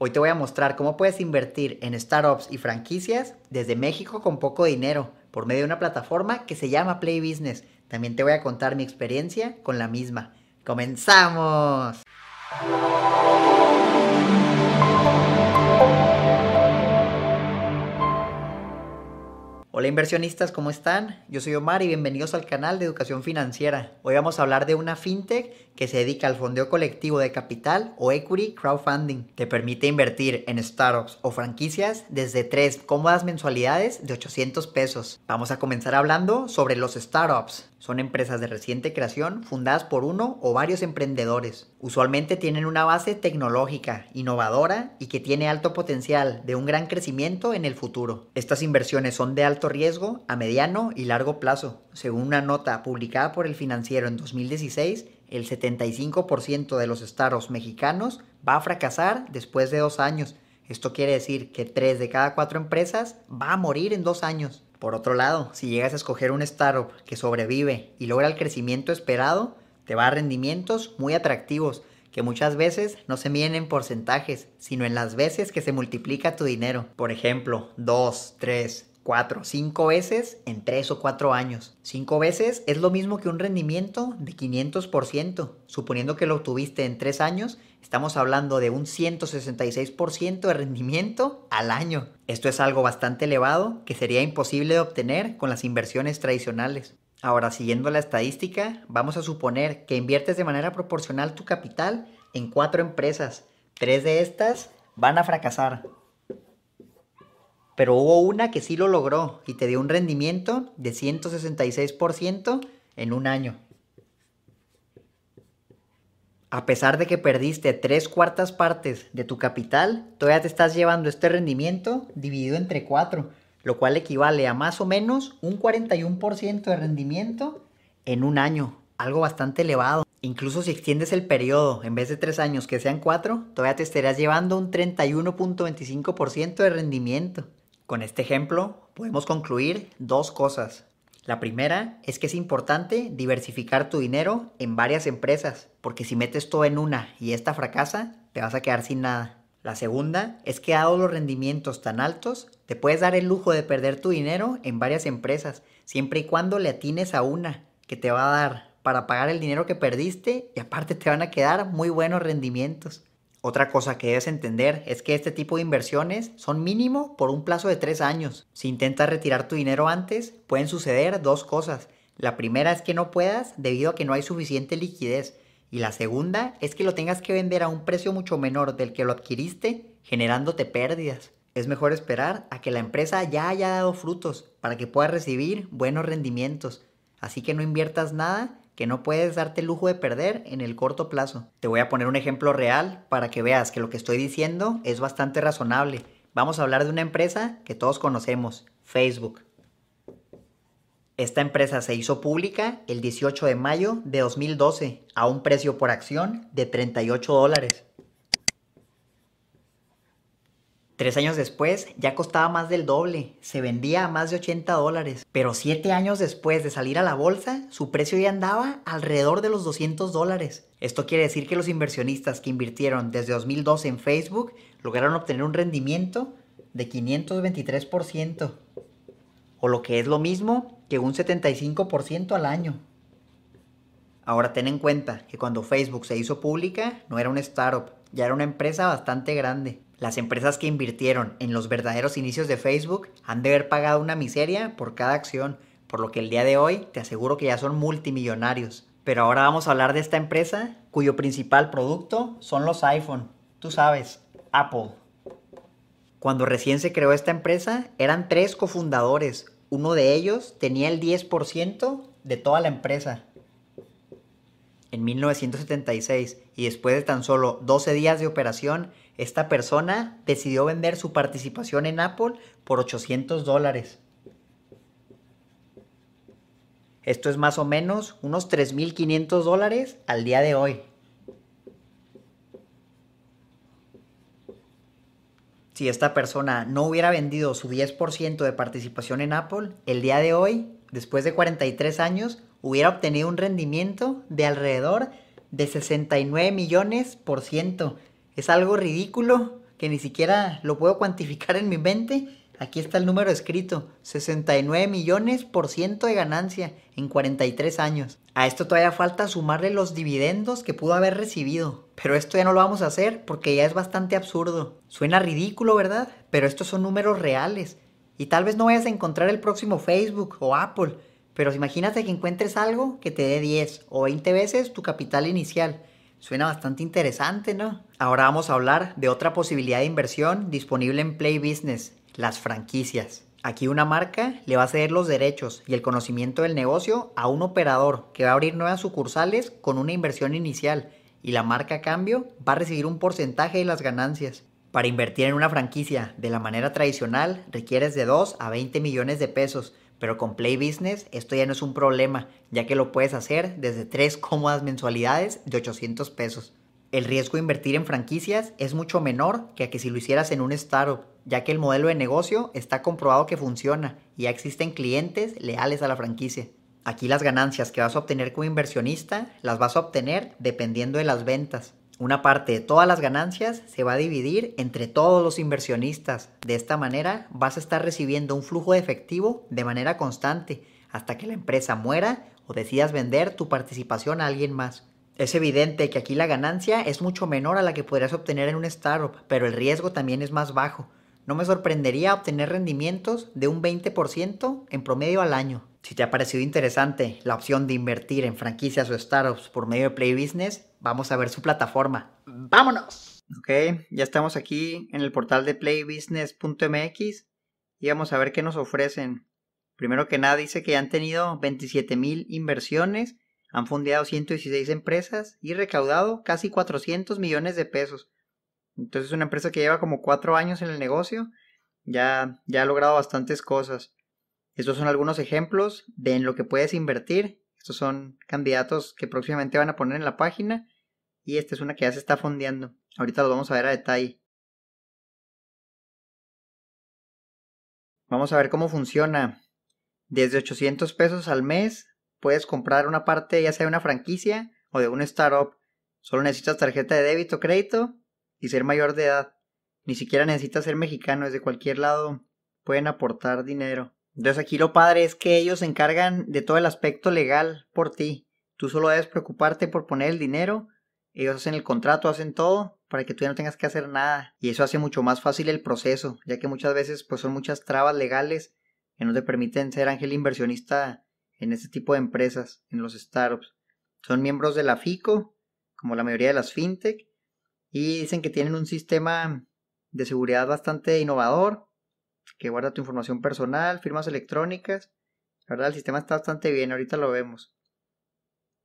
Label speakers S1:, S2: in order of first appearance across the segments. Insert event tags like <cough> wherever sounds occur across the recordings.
S1: Hoy te voy a mostrar cómo puedes invertir en startups y franquicias desde México con poco dinero por medio de una plataforma que se llama Play Business. También te voy a contar mi experiencia con la misma. ¡Comenzamos! Hola inversionistas, ¿cómo están? Yo soy Omar y bienvenidos al canal de Educación Financiera. Hoy vamos a hablar de una fintech que se dedica al fondeo colectivo de capital o equity crowdfunding. Te permite invertir en startups o franquicias desde tres cómodas mensualidades de 800 pesos. Vamos a comenzar hablando sobre los startups. Son empresas de reciente creación fundadas por uno o varios emprendedores. Usualmente tienen una base tecnológica, innovadora y que tiene alto potencial de un gran crecimiento en el futuro. Estas inversiones son de alto riesgo a mediano y largo plazo. Según una nota publicada por el financiero en 2016, el 75% de los startups mexicanos va a fracasar después de dos años. Esto quiere decir que tres de cada cuatro empresas va a morir en dos años. Por otro lado, si llegas a escoger un startup que sobrevive y logra el crecimiento esperado, te va a rendimientos muy atractivos que muchas veces no se miden en porcentajes, sino en las veces que se multiplica tu dinero. Por ejemplo, 2, 3, 4, 5 veces en 3 o 4 años. 5 veces es lo mismo que un rendimiento de 500%. Suponiendo que lo obtuviste en 3 años, estamos hablando de un 166% de rendimiento al año. Esto es algo bastante elevado que sería imposible de obtener con las inversiones tradicionales. Ahora, siguiendo la estadística, vamos a suponer que inviertes de manera proporcional tu capital en 4 empresas. 3 de estas van a fracasar pero hubo una que sí lo logró y te dio un rendimiento de 166% en un año. A pesar de que perdiste tres cuartas partes de tu capital, todavía te estás llevando este rendimiento dividido entre cuatro, lo cual equivale a más o menos un 41% de rendimiento en un año, algo bastante elevado. Incluso si extiendes el periodo en vez de tres años que sean cuatro, todavía te estarías llevando un 31.25% de rendimiento. Con este ejemplo podemos concluir dos cosas. La primera es que es importante diversificar tu dinero en varias empresas, porque si metes todo en una y esta fracasa, te vas a quedar sin nada. La segunda es que dado los rendimientos tan altos, te puedes dar el lujo de perder tu dinero en varias empresas, siempre y cuando le atines a una que te va a dar para pagar el dinero que perdiste y aparte te van a quedar muy buenos rendimientos. Otra cosa que debes entender es que este tipo de inversiones son mínimo por un plazo de tres años. Si intentas retirar tu dinero antes, pueden suceder dos cosas. La primera es que no puedas debido a que no hay suficiente liquidez. Y la segunda es que lo tengas que vender a un precio mucho menor del que lo adquiriste, generándote pérdidas. Es mejor esperar a que la empresa ya haya dado frutos para que puedas recibir buenos rendimientos. Así que no inviertas nada que no puedes darte el lujo de perder en el corto plazo. Te voy a poner un ejemplo real para que veas que lo que estoy diciendo es bastante razonable. Vamos a hablar de una empresa que todos conocemos, Facebook. Esta empresa se hizo pública el 18 de mayo de 2012 a un precio por acción de 38 dólares. Tres años después ya costaba más del doble, se vendía a más de 80 dólares. Pero siete años después de salir a la bolsa, su precio ya andaba alrededor de los 200 dólares. Esto quiere decir que los inversionistas que invirtieron desde 2012 en Facebook lograron obtener un rendimiento de 523%. O lo que es lo mismo que un 75% al año. Ahora ten en cuenta que cuando Facebook se hizo pública no era un startup, ya era una empresa bastante grande. Las empresas que invirtieron en los verdaderos inicios de Facebook han de haber pagado una miseria por cada acción, por lo que el día de hoy te aseguro que ya son multimillonarios. Pero ahora vamos a hablar de esta empresa cuyo principal producto son los iPhone. Tú sabes, Apple. Cuando recién se creó esta empresa eran tres cofundadores. Uno de ellos tenía el 10% de toda la empresa en 1976 y después de tan solo 12 días de operación, esta persona decidió vender su participación en Apple por 800 dólares. Esto es más o menos unos 3.500 dólares al día de hoy. Si esta persona no hubiera vendido su 10% de participación en Apple, el día de hoy, después de 43 años, hubiera obtenido un rendimiento de alrededor de 69 millones por ciento. Es algo ridículo que ni siquiera lo puedo cuantificar en mi mente, aquí está el número escrito, 69 millones por ciento de ganancia en 43 años. A esto todavía falta sumarle los dividendos que pudo haber recibido, pero esto ya no lo vamos a hacer porque ya es bastante absurdo. Suena ridículo, ¿verdad? Pero estos son números reales. Y tal vez no vayas a encontrar el próximo Facebook o Apple, pero imagínate que encuentres algo que te dé 10 o 20 veces tu capital inicial. Suena bastante interesante, ¿no? Ahora vamos a hablar de otra posibilidad de inversión disponible en Play Business, las franquicias. Aquí una marca le va a ceder los derechos y el conocimiento del negocio a un operador que va a abrir nuevas sucursales con una inversión inicial y la marca a cambio va a recibir un porcentaje de las ganancias. Para invertir en una franquicia de la manera tradicional requieres de 2 a 20 millones de pesos, pero con Play Business esto ya no es un problema, ya que lo puedes hacer desde tres cómodas mensualidades de 800 pesos. El riesgo de invertir en franquicias es mucho menor que a que si lo hicieras en un startup, ya que el modelo de negocio está comprobado que funciona y ya existen clientes leales a la franquicia. Aquí las ganancias que vas a obtener como inversionista las vas a obtener dependiendo de las ventas. Una parte de todas las ganancias se va a dividir entre todos los inversionistas. De esta manera vas a estar recibiendo un flujo de efectivo de manera constante hasta que la empresa muera o decidas vender tu participación a alguien más. Es evidente que aquí la ganancia es mucho menor a la que podrías obtener en un startup, pero el riesgo también es más bajo. No me sorprendería obtener rendimientos de un 20% en promedio al año. Si te ha parecido interesante la opción de invertir en franquicias o startups por medio de Play Business, vamos a ver su plataforma. ¡Vámonos! Ok, ya estamos aquí en el portal de playbusiness.mx y vamos a ver qué nos ofrecen. Primero que nada dice que han tenido 27 mil inversiones, han fundado 116 empresas y recaudado casi 400 millones de pesos. Entonces es una empresa que lleva como 4 años en el negocio, ya, ya ha logrado bastantes cosas. Estos son algunos ejemplos de en lo que puedes invertir. Estos son candidatos que próximamente van a poner en la página. Y esta es una que ya se está fondeando. Ahorita lo vamos a ver a detalle. Vamos a ver cómo funciona. Desde 800 pesos al mes puedes comprar una parte ya sea de una franquicia o de un startup. Solo necesitas tarjeta de débito o crédito y ser mayor de edad. Ni siquiera necesitas ser mexicano, desde cualquier lado pueden aportar dinero. Entonces aquí lo padre es que ellos se encargan de todo el aspecto legal por ti. Tú solo debes preocuparte por poner el dinero. Ellos hacen el contrato, hacen todo para que tú ya no tengas que hacer nada. Y eso hace mucho más fácil el proceso, ya que muchas veces pues son muchas trabas legales que no te permiten ser ángel inversionista en este tipo de empresas, en los startups. Son miembros de la FICO, como la mayoría de las fintech, y dicen que tienen un sistema de seguridad bastante innovador, que guarda tu información personal, firmas electrónicas. La verdad, el sistema está bastante bien, ahorita lo vemos.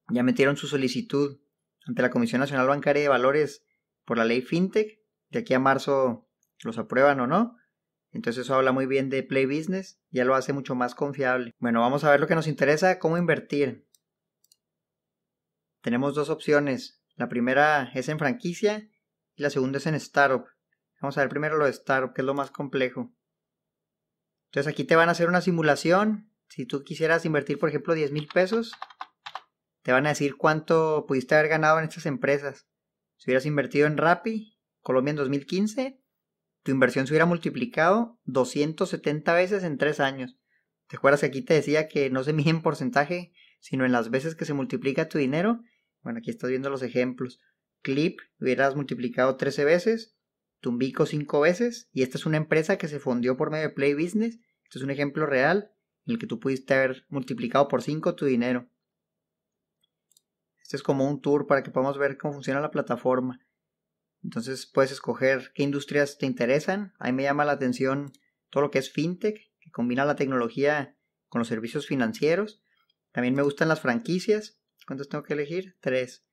S1: Ya metieron su solicitud ante la Comisión Nacional Bancaria de Valores por la ley FinTech. De aquí a marzo los aprueban o no. Entonces eso habla muy bien de Play Business, ya lo hace mucho más confiable. Bueno, vamos a ver lo que nos interesa, cómo invertir. Tenemos dos opciones. La primera es en franquicia y la segunda es en startup. Vamos a ver primero lo de startup, que es lo más complejo. Entonces aquí te van a hacer una simulación. Si tú quisieras invertir, por ejemplo, 10 mil pesos, te van a decir cuánto pudiste haber ganado en estas empresas. Si hubieras invertido en Rappi, Colombia en 2015, tu inversión se hubiera multiplicado 270 veces en 3 años. ¿Te acuerdas que aquí te decía que no se mide en porcentaje, sino en las veces que se multiplica tu dinero? Bueno, aquí estás viendo los ejemplos. Clip hubieras multiplicado 13 veces, Tumbico cinco veces y esta es una empresa que se fundió por medio de Play Business. Este es un ejemplo real en el que tú pudiste haber multiplicado por 5 tu dinero. Este es como un tour para que podamos ver cómo funciona la plataforma. Entonces puedes escoger qué industrias te interesan. A mí me llama la atención todo lo que es fintech, que combina la tecnología con los servicios financieros. También me gustan las franquicias. ¿Cuántos tengo que elegir? Tres.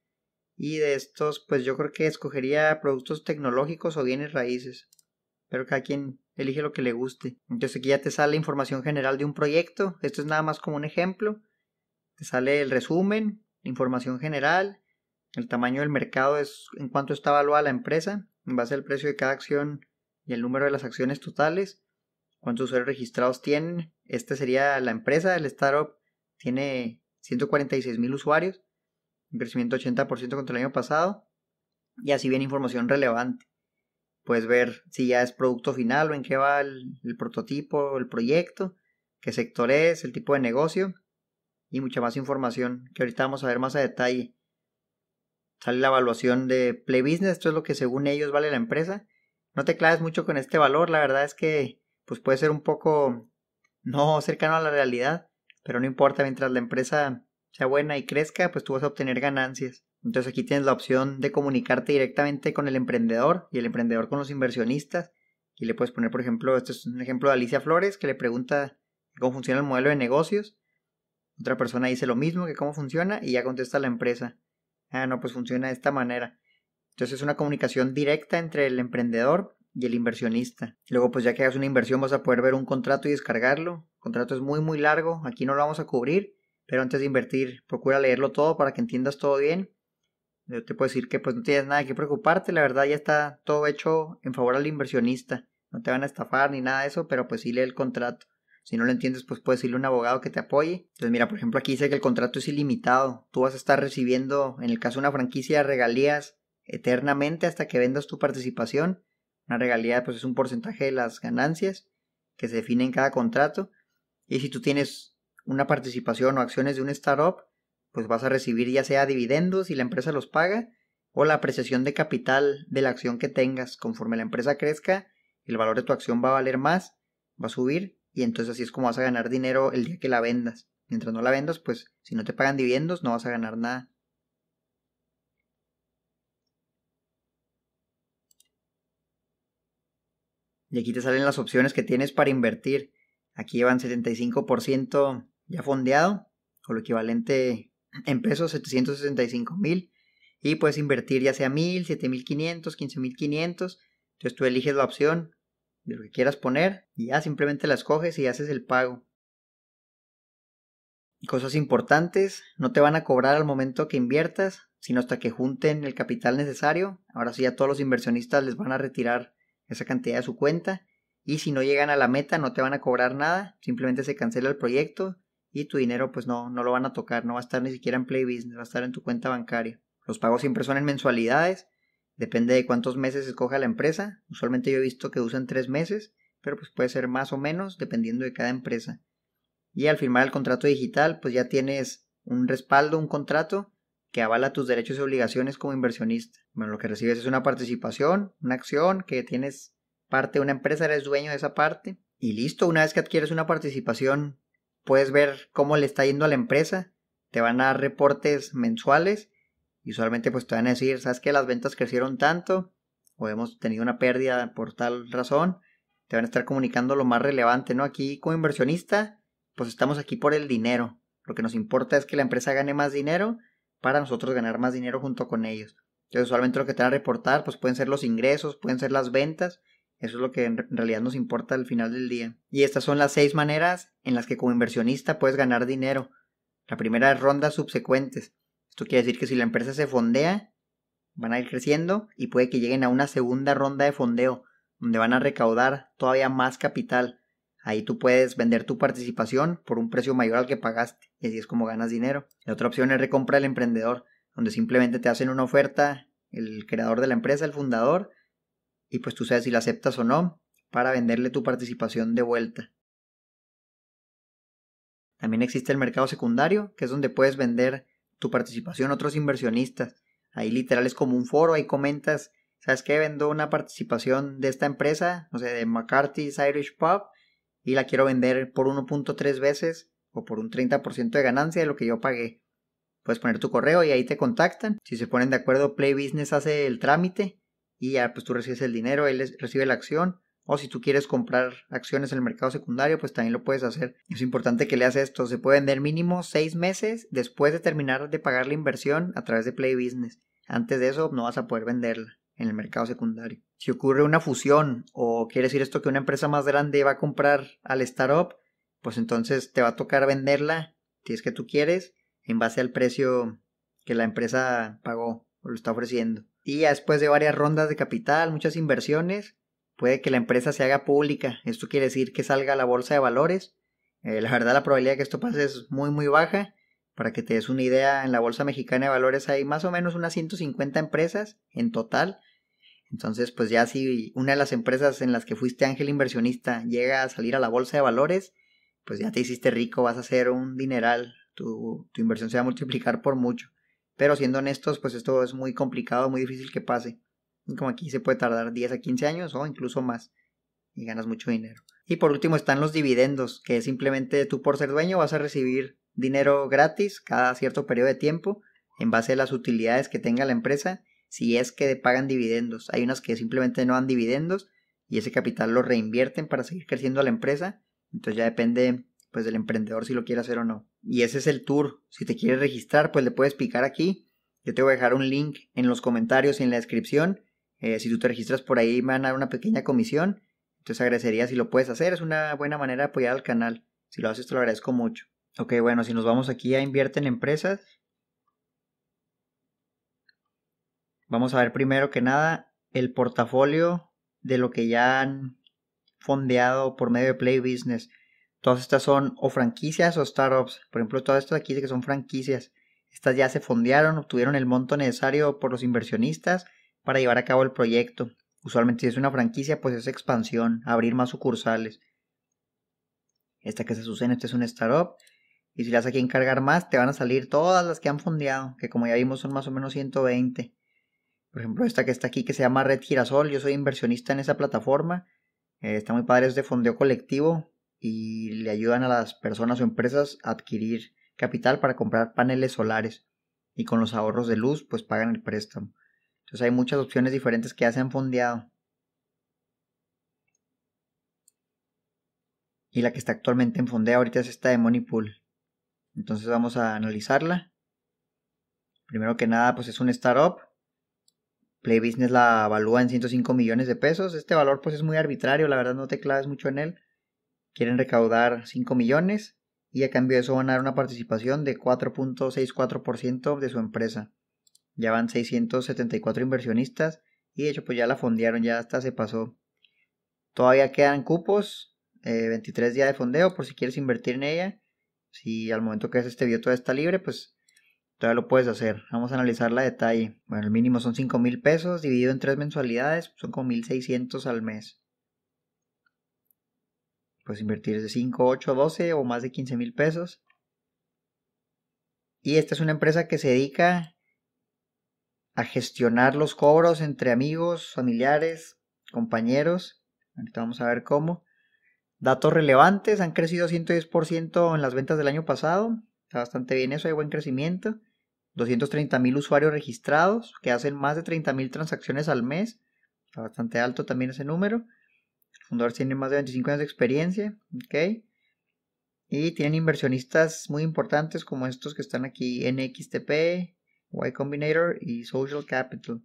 S1: Y de estos, pues yo creo que escogería productos tecnológicos o bienes raíces. Pero cada quien elige lo que le guste. Entonces aquí ya te sale información general de un proyecto. Esto es nada más como un ejemplo. Te sale el resumen, información general. El tamaño del mercado es en cuánto está evaluada la empresa, en base al precio de cada acción y el número de las acciones totales. Cuántos usuarios registrados tienen. Este sería la empresa, el startup tiene 146 mil usuarios un crecimiento 80% contra el año pasado, y así viene información relevante. puedes ver si ya es producto final o en qué va el, el prototipo, el proyecto, qué sector es, el tipo de negocio y mucha más información que ahorita vamos a ver más a detalle. Sale la evaluación de Play Business, esto es lo que según ellos vale la empresa. No te claves mucho con este valor, la verdad es que pues puede ser un poco no cercano a la realidad, pero no importa, mientras la empresa sea buena y crezca, pues tú vas a obtener ganancias. Entonces aquí tienes la opción de comunicarte directamente con el emprendedor y el emprendedor con los inversionistas. Y le puedes poner, por ejemplo, este es un ejemplo de Alicia Flores que le pregunta cómo funciona el modelo de negocios. Otra persona dice lo mismo, que cómo funciona, y ya contesta la empresa. Ah, no, pues funciona de esta manera. Entonces es una comunicación directa entre el emprendedor y el inversionista. Luego, pues ya que hagas una inversión vas a poder ver un contrato y descargarlo. El contrato es muy, muy largo, aquí no lo vamos a cubrir, pero antes de invertir, procura leerlo todo para que entiendas todo bien. Yo te puedo decir que pues no tienes nada que preocuparte, la verdad ya está todo hecho en favor al inversionista. No te van a estafar ni nada de eso, pero pues sí lee el contrato. Si no lo entiendes, pues puedes irle a un abogado que te apoye. Entonces, mira, por ejemplo, aquí dice que el contrato es ilimitado. Tú vas a estar recibiendo, en el caso de una franquicia, regalías eternamente hasta que vendas tu participación. Una regalía, pues es un porcentaje de las ganancias que se define en cada contrato. Y si tú tienes una participación o acciones de un startup, pues vas a recibir ya sea dividendos y la empresa los paga, o la apreciación de capital de la acción que tengas. Conforme la empresa crezca, el valor de tu acción va a valer más, va a subir y entonces así es como vas a ganar dinero el día que la vendas. Mientras no la vendas, pues si no te pagan dividendos no vas a ganar nada. Y aquí te salen las opciones que tienes para invertir. Aquí llevan 75% ya fondeado, o lo equivalente en pesos 765 mil. Y puedes invertir ya sea 1000, 7500, 15500. Entonces tú eliges la opción de lo que quieras poner y ya simplemente la escoges y haces el pago. Cosas importantes, no te van a cobrar al momento que inviertas, sino hasta que junten el capital necesario. Ahora sí a todos los inversionistas les van a retirar esa cantidad de su cuenta y si no llegan a la meta no te van a cobrar nada, simplemente se cancela el proyecto y tu dinero pues no, no lo van a tocar, no va a estar ni siquiera en Play Business, va a estar en tu cuenta bancaria. Los pagos siempre son en mensualidades Depende de cuántos meses escoja la empresa. Usualmente yo he visto que usan tres meses, pero pues puede ser más o menos dependiendo de cada empresa. Y al firmar el contrato digital, pues ya tienes un respaldo, un contrato que avala tus derechos y obligaciones como inversionista. Bueno, lo que recibes es una participación, una acción que tienes parte de una empresa, eres dueño de esa parte. Y listo, una vez que adquieres una participación, puedes ver cómo le está yendo a la empresa. Te van a dar reportes mensuales y usualmente pues te van a decir, ¿sabes que las ventas crecieron tanto? O hemos tenido una pérdida por tal razón. Te van a estar comunicando lo más relevante, ¿no? Aquí como inversionista, pues estamos aquí por el dinero. Lo que nos importa es que la empresa gane más dinero para nosotros ganar más dinero junto con ellos. Entonces usualmente lo que te van a reportar pues pueden ser los ingresos, pueden ser las ventas. Eso es lo que en realidad nos importa al final del día. Y estas son las seis maneras en las que como inversionista puedes ganar dinero. La primera es rondas subsecuentes. Esto quiere decir que si la empresa se fondea, van a ir creciendo y puede que lleguen a una segunda ronda de fondeo, donde van a recaudar todavía más capital. Ahí tú puedes vender tu participación por un precio mayor al que pagaste y así es como ganas dinero. La otra opción es recompra del emprendedor, donde simplemente te hacen una oferta el creador de la empresa, el fundador, y pues tú sabes si la aceptas o no para venderle tu participación de vuelta. También existe el mercado secundario, que es donde puedes vender tu participación a otros inversionistas. Ahí literal es como un foro, ahí comentas, ¿sabes qué? Vendo una participación de esta empresa, no sé, de McCarthy's Irish Pub, y la quiero vender por 1.3 veces o por un 30% de ganancia de lo que yo pagué. Puedes poner tu correo y ahí te contactan. Si se ponen de acuerdo, Play Business hace el trámite y ya pues tú recibes el dinero, él recibe la acción o si tú quieres comprar acciones en el mercado secundario, pues también lo puedes hacer. Es importante que leas esto. Se puede vender mínimo seis meses después de terminar de pagar la inversión a través de Play Business. Antes de eso no vas a poder venderla en el mercado secundario. Si ocurre una fusión o quiere decir esto que una empresa más grande va a comprar al startup, pues entonces te va a tocar venderla, si es que tú quieres, en base al precio que la empresa pagó o lo está ofreciendo. Y ya después de varias rondas de capital, muchas inversiones, puede que la empresa se haga pública. Esto quiere decir que salga a la bolsa de valores. Eh, la verdad la probabilidad de que esto pase es muy muy baja. Para que te des una idea, en la Bolsa Mexicana de Valores hay más o menos unas 150 empresas en total. Entonces, pues ya si una de las empresas en las que fuiste ángel inversionista llega a salir a la bolsa de valores, pues ya te hiciste rico, vas a hacer un dineral, tu, tu inversión se va a multiplicar por mucho. Pero siendo honestos, pues esto es muy complicado, muy difícil que pase. Como aquí se puede tardar 10 a 15 años o incluso más y ganas mucho dinero. Y por último están los dividendos, que simplemente tú por ser dueño vas a recibir dinero gratis cada cierto periodo de tiempo en base a las utilidades que tenga la empresa si es que pagan dividendos. Hay unas que simplemente no dan dividendos y ese capital lo reinvierten para seguir creciendo la empresa. Entonces ya depende pues del emprendedor si lo quiere hacer o no. Y ese es el tour. Si te quieres registrar, pues le puedes picar aquí. Yo te voy a dejar un link en los comentarios y en la descripción. Eh, si tú te registras por ahí, me van a dar una pequeña comisión. Entonces agradecería si lo puedes hacer. Es una buena manera de apoyar al canal. Si lo haces, te lo agradezco mucho. Ok, bueno, si nos vamos aquí a invierte en empresas, Vamos a ver primero que nada el portafolio de lo que ya han fondeado por medio de Play Business. Todas estas son o franquicias o startups. Por ejemplo, todas estas aquí que son franquicias. Estas ya se fondearon, obtuvieron el monto necesario por los inversionistas para llevar a cabo el proyecto. Usualmente si es una franquicia, pues es expansión, abrir más sucursales. Esta que se sucede, este es un startup. Y si le das aquí encargar más, te van a salir todas las que han fondeado, que como ya vimos son más o menos 120. Por ejemplo, esta que está aquí que se llama Red Girasol, yo soy inversionista en esa plataforma. Eh, está muy padre, es de fondeo colectivo y le ayudan a las personas o empresas a adquirir capital para comprar paneles solares y con los ahorros de luz pues pagan el préstamo. Entonces hay muchas opciones diferentes que ya se han fondeado. Y la que está actualmente en fondeo ahorita es esta de Moneypool. Entonces vamos a analizarla. Primero que nada pues es un startup Play Business la evalúa en 105 millones de pesos. Este valor pues es muy arbitrario, la verdad no te claves mucho en él. Quieren recaudar 5 millones y a cambio de eso van a dar una participación de 4.64% de su empresa. Ya van 674 inversionistas y de hecho pues ya la fondearon, ya hasta se pasó. Todavía quedan cupos, 23 eh, días de fondeo por si quieres invertir en ella. Si al momento que este video todavía está libre, pues todavía lo puedes hacer. Vamos a analizarla a detalle. Bueno, el mínimo son 5 mil pesos, dividido en tres mensualidades, son como 1600 al mes. Puedes invertir de 5, 8, 12 o más de 15 mil pesos. Y esta es una empresa que se dedica a gestionar los cobros entre amigos, familiares, compañeros. Ahorita vamos a ver cómo. Datos relevantes, han crecido 110% en las ventas del año pasado. Está bastante bien eso, hay buen crecimiento. 230 mil usuarios registrados que hacen más de 30 mil transacciones al mes. Está bastante alto también ese número. Fundador tiene más de 25 años de experiencia. ok Y tienen inversionistas muy importantes como estos que están aquí: NXTP, Y Combinator y Social Capital.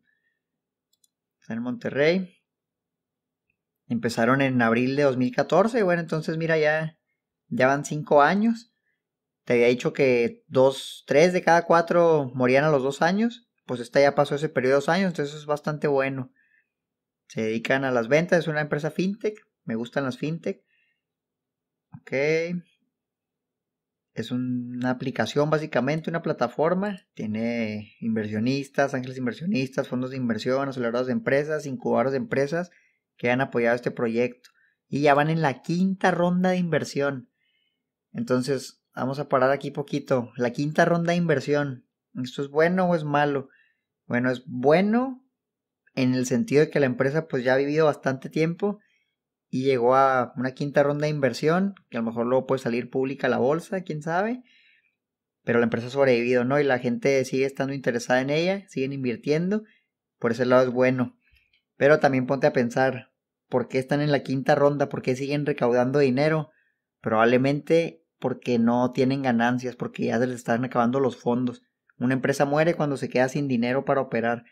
S1: Están en Monterrey. Empezaron en abril de 2014. Bueno, entonces mira, ya, ya van 5 años. Te había dicho que dos, tres de cada cuatro morían a los dos años. Pues esta ya pasó ese periodo de dos años, entonces es bastante bueno. Se dedican a las ventas, es una empresa fintech. Me gustan las fintech. Ok. Es una aplicación básicamente, una plataforma. Tiene inversionistas, ángeles inversionistas, fondos de inversión, aceleradoras de empresas, incubadores de empresas que han apoyado este proyecto. Y ya van en la quinta ronda de inversión. Entonces, Vamos a parar aquí poquito. La quinta ronda de inversión. ¿Esto es bueno o es malo? Bueno, es bueno en el sentido de que la empresa pues ya ha vivido bastante tiempo y llegó a una quinta ronda de inversión, que a lo mejor luego puede salir pública la bolsa, quién sabe. Pero la empresa ha sobrevivido, ¿no? Y la gente sigue estando interesada en ella, siguen invirtiendo. Por ese lado es bueno. Pero también ponte a pensar, ¿por qué están en la quinta ronda? ¿Por qué siguen recaudando dinero? Probablemente porque no tienen ganancias, porque ya les están acabando los fondos. Una empresa muere cuando se queda sin dinero para operar.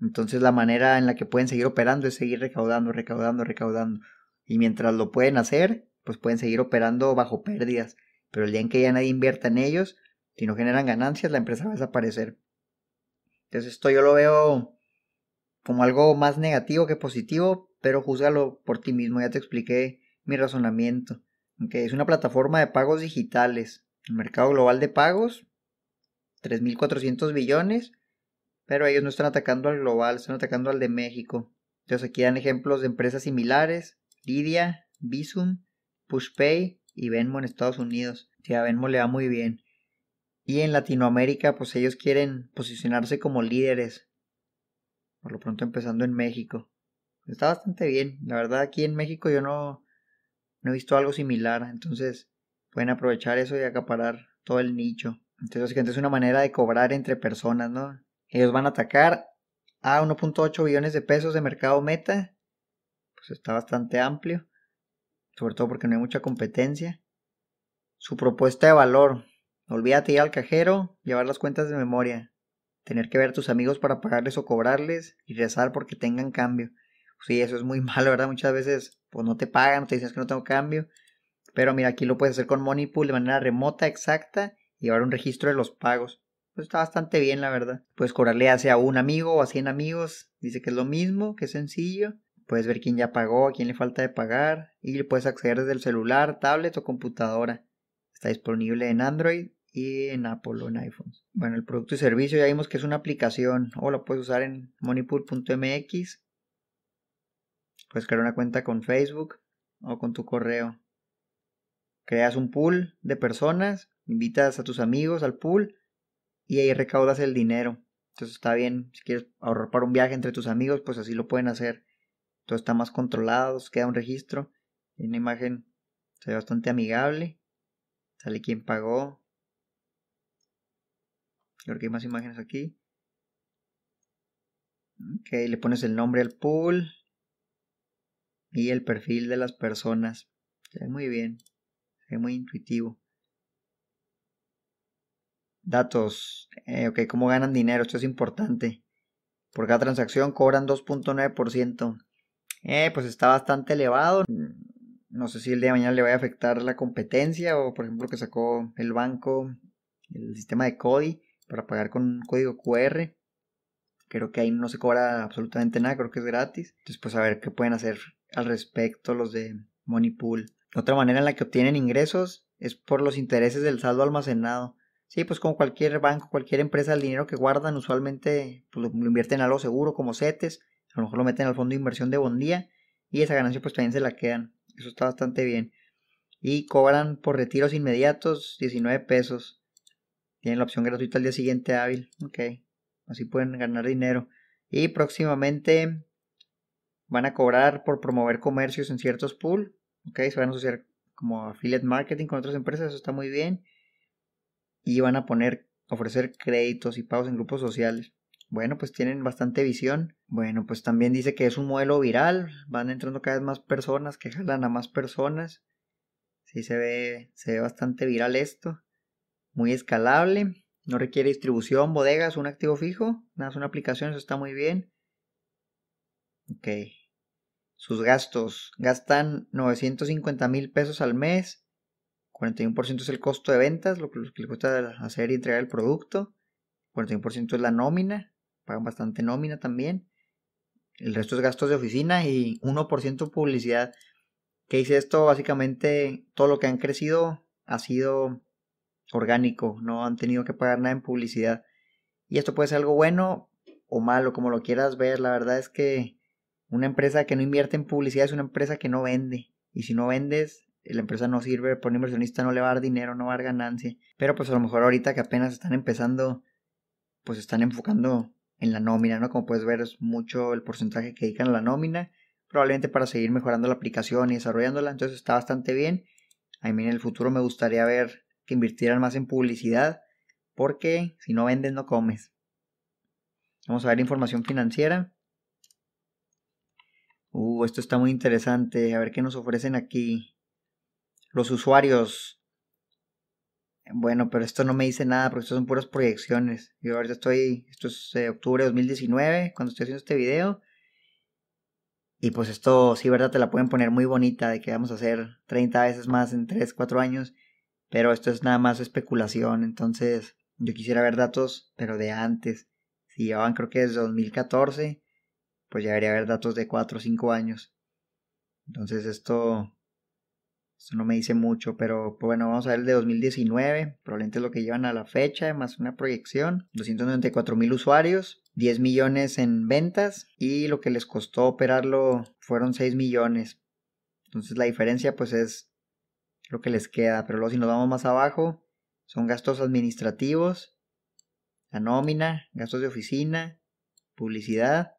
S1: Entonces la manera en la que pueden seguir operando es seguir recaudando, recaudando, recaudando. Y mientras lo pueden hacer, pues pueden seguir operando bajo pérdidas. Pero el día en que ya nadie invierta en ellos, si no generan ganancias, la empresa va a desaparecer. Entonces esto yo lo veo como algo más negativo que positivo, pero júzgalo por ti mismo, ya te expliqué mi razonamiento es una plataforma de pagos digitales. El mercado global de pagos, 3.400 billones, pero ellos no están atacando al global, están atacando al de México. Entonces aquí dan ejemplos de empresas similares, Lidia, Visum, PushPay y Venmo en Estados Unidos. Sí, a Venmo le va muy bien. Y en Latinoamérica, pues ellos quieren posicionarse como líderes. Por lo pronto empezando en México. Está bastante bien. La verdad aquí en México yo no, no he visto algo similar. Entonces pueden aprovechar eso y acaparar todo el nicho. Entonces básicamente es una manera de cobrar entre personas, ¿no? Ellos van a atacar a 1.8 billones de pesos de mercado meta. Pues está bastante amplio. Sobre todo porque no hay mucha competencia. Su propuesta de valor. Olvídate ir al cajero, llevar las cuentas de memoria. Tener que ver a tus amigos para pagarles o cobrarles y rezar porque tengan cambio. Sí, eso es muy <laughs> malo, ¿verdad? Muchas veces pues no te pagan, te dicen que no tengo cambio. Pero mira, aquí lo puedes hacer con Moneypool de manera remota, exacta, y llevar un registro de los pagos. Pues está bastante bien, la verdad. Puedes cobrarle ya sea a un amigo o a 100 amigos. Dice que es lo mismo, que es sencillo. Puedes ver quién ya pagó, a quién le falta de pagar. Y le puedes acceder desde el celular, tablet o computadora. Está disponible en Android y en Apple o en iPhone. Bueno, el producto y servicio ya vimos que es una aplicación o lo puedes usar en moneypool.mx. Puedes crear una cuenta con Facebook o con tu correo. Creas un pool de personas, invitas a tus amigos al pool y ahí recaudas el dinero. Entonces está bien, si quieres ahorrar para un viaje entre tus amigos, pues así lo pueden hacer. Todo está más controlado, queda un registro. Una imagen ve bastante amigable. Sale quién pagó. Creo que hay más imágenes aquí. Ok, le pones el nombre al pool. Y el perfil de las personas. Se ve muy bien. Se ve muy intuitivo. Datos. Eh, ok, ¿cómo ganan dinero? Esto es importante. Por cada transacción cobran 2.9%. Eh, pues está bastante elevado. No sé si el día de mañana le va a afectar la competencia o, por ejemplo, que sacó el banco, el sistema de CODI para pagar con un código QR. Creo que ahí no se cobra absolutamente nada, creo que es gratis. Entonces, pues a ver qué pueden hacer al respecto los de Moneypool. Otra manera en la que obtienen ingresos es por los intereses del saldo almacenado. Sí, pues como cualquier banco, cualquier empresa, el dinero que guardan usualmente pues, lo, invierten a algo seguro como CETES, a lo mejor lo meten al fondo de inversión de Bondía y esa ganancia pues también se la quedan. Eso está bastante bien. Y cobran por retiros inmediatos 19 pesos. Tienen la opción gratuita al día siguiente hábil. Ok, así pueden ganar dinero. Y próximamente van a cobrar por promover comercios en ciertos pools. Ok, se van a asociar como affiliate marketing con otras empresas. Eso está muy bien y van a poner, ofrecer créditos y pagos en grupos sociales. Bueno, pues tienen bastante visión. Bueno, pues también dice que es un modelo viral. Van entrando cada vez más personas que jalan a más personas. Sí, se ve, se ve bastante viral esto. Muy escalable. No requiere distribución, bodegas, un activo fijo. Nada, es una aplicación, eso está muy bien. Ok. Sus gastos. Gastan 950 mil pesos al mes 41% es el costo de ventas, lo que, les cuesta hacer y entregar el producto. 41% es la nómina, pagan bastante nómina también. El resto es gastos de oficina y 1% publicidad. ¿Qué dice esto? Básicamente todo lo que han crecido ha sido orgánico, no han tenido que pagar nada en publicidad. Y esto puede ser algo bueno o malo, como lo quieras ver. La verdad es que una empresa que no invierte en publicidad es una empresa que no vende. Y si no vendes, la empresa no sirve, por un inversionista no le va a dar dinero, no va a dar ganancia. Pero pues a lo mejor ahorita que apenas están empezando, pues están enfocando en la nómina, ¿no? Como puedes ver es mucho el porcentaje que dedican a la nómina, probablemente para seguir mejorando la aplicación y desarrollándola, entonces está bastante bien. A mí en el futuro me gustaría ver que invirtieran más en publicidad, porque si no vendes no comes. Vamos a ver información financiera. Uh, esto está muy interesante. A ver qué nos ofrecen aquí los usuarios. Bueno, pero esto no me dice nada porque esto son puras proyecciones. Yo ahorita estoy, esto es eh, octubre de 2019 cuando estoy haciendo este video. Y pues esto sí, verdad, te la pueden poner muy bonita de que vamos a hacer 30 veces más en 3, 4 años. Pero esto es nada más especulación. Entonces yo quisiera ver datos, pero de antes. Si llevaban creo que desde 2014, pues ya debería haber datos de 4 o 5 años. Entonces esto eso no me dice mucho, pero pues, bueno, vamos a ver el de 2019. Probablemente es lo que llevan a la fecha, más una proyección. 294 mil usuarios. 10 millones en ventas y lo que les costó operarlo fueron 6 millones. Entonces la diferencia pues es lo que les queda. Pero luego si nos vamos más abajo, son gastos administrativos, la nómina, gastos de oficina, publicidad.